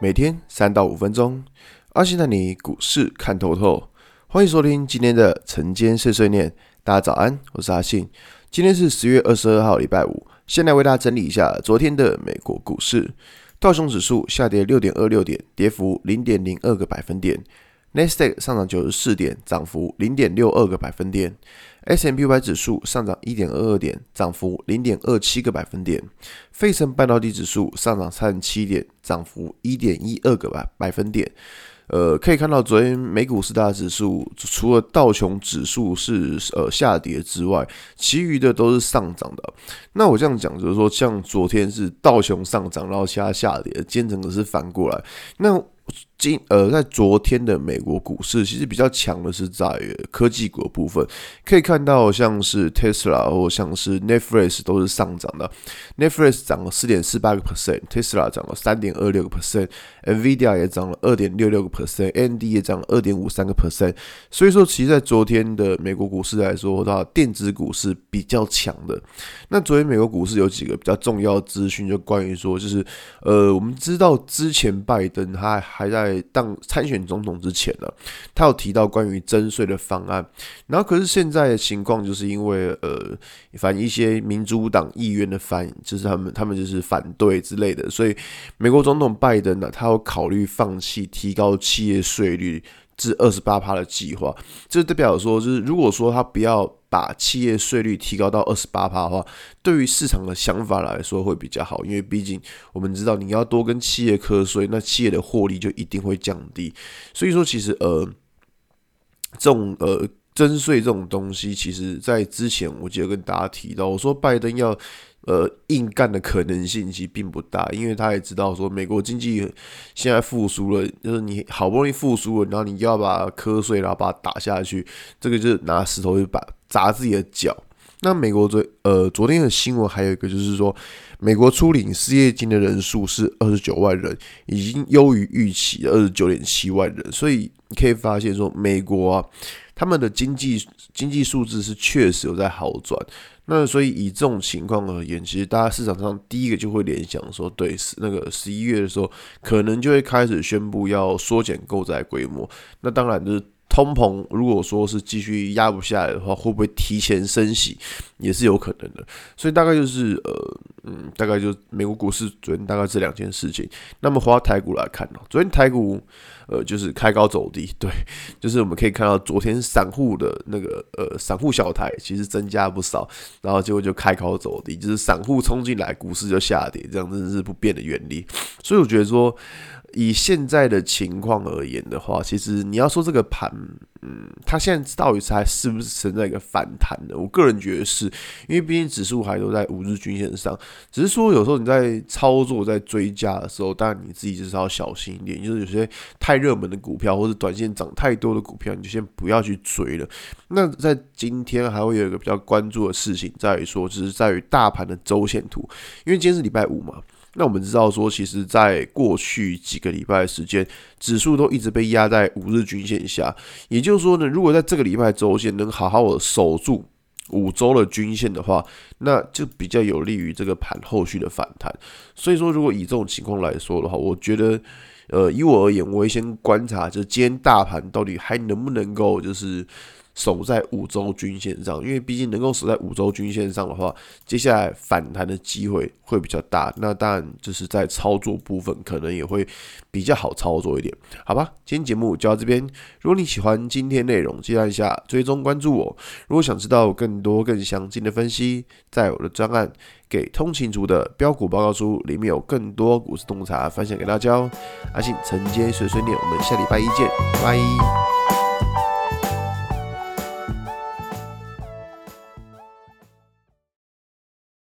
每天三到五分钟，阿信带你股市看透透。欢迎收听今天的晨间碎碎念。大家早安，我是阿信。今天是十月二十二号，礼拜五。先来为大家整理一下昨天的美国股市。道琼指数下跌六点二六点，跌幅零点零二个百分点。纳斯达克上涨九十四点，涨幅零点六二个百分点。；S M P Y 指数上涨一点二二点，涨幅零点二七个百分点。费城半导体指数上涨三十七点，涨幅一点一二个百百分点。呃，可以看到昨天美股四大指数除了道琼指数是呃下跌之外，其余的都是上涨的。那我这样讲就是说，像昨天是道琼上涨，然后其他下跌，今天整个是反过来。那今呃，在昨天的美国股市，其实比较强的是在科技股的部分，可以看到像是 Tesla 或像是 Netflix 都是上涨的，Netflix 涨了四点四八个 percent，Tesla 涨了三点二六个 percent，Nvidia 也涨了二点六六个 percent，AMD 也涨了二点五三个 percent。所以说，其实，在昨天的美国股市来说，的话电子股是比较强的。那昨天美国股市有几个比较重要资讯，就关于说，就是呃，我们知道之前拜登他还在。当参选总统之前呢，他有提到关于征税的方案，然后可是现在的情况就是因为呃，反一些民主党议员的反，就是他们他们就是反对之类的，所以美国总统拜登呢，他有考虑放弃提高企业税率至二十八趴的计划，这代表说就是如果说他不要。把企业税率提高到二十八趴的话，对于市场的想法来说会比较好，因为毕竟我们知道你要多跟企业课税，那企业的获利就一定会降低。所以说，其实呃，这种呃征税这种东西，其实在之前我记得跟大家提到，我说拜登要。呃，硬干的可能性其实并不大，因为他也知道说美国经济现在复苏了，就是你好不容易复苏了，然后你又要把课税，然后把它打下去，这个就是拿石头去把砸自己的脚。那美国昨呃昨天的新闻还有一个就是说，美国初领失业金的人数是二十九万人，已经优于预期的二十九点七万人，所以你可以发现说美国啊，他们的经济经济数字是确实有在好转。那所以以这种情况而言，其实大家市场上第一个就会联想说，对，那个十一月的时候，可能就会开始宣布要缩减购债规模。那当然就是。通膨如果说是继续压不下来的话，会不会提前升息也是有可能的。所以大概就是呃嗯，大概就美国股市昨天大概这两件事情。那么回到台股来看呢，昨天台股呃就是开高走低，对，就是我们可以看到昨天散户的那个呃散户小台其实增加不少，然后结果就开高走低，就是散户冲进来，股市就下跌，这样真是不变的原理。所以我觉得说。以现在的情况而言的话，其实你要说这个盘，嗯，它现在到底是还是不是存在一个反弹的？我个人觉得是，因为毕竟指数还都在五日均线上，只是说有时候你在操作、在追加的时候，当然你自己就是要小心一点，就是有些太热门的股票或者短线涨太多的股票，你就先不要去追了。那在今天还会有一个比较关注的事情，在于说，就是在于大盘的周线图，因为今天是礼拜五嘛。那我们知道说，其实，在过去几个礼拜的时间，指数都一直被压在五日均线下。也就是说呢，如果在这个礼拜周线能好好的守住五周的均线的话，那就比较有利于这个盘后续的反弹。所以说，如果以这种情况来说的话，我觉得，呃，以我而言，我会先观察，就是今天大盘到底还能不能够，就是。守在五周均线上，因为毕竟能够守在五周均线上的话，接下来反弹的机会会比较大。那当然就是在操作部分，可能也会比较好操作一点，好吧？今天节目就到这边。如果你喜欢今天内容，记得按下追踪关注我。如果想知道更多更详尽的分析，在我的专案《给通勤族的标股报告书》里面有更多股市洞察分享给大家哦。阿信晨间碎碎念，我们下礼拜一见，拜。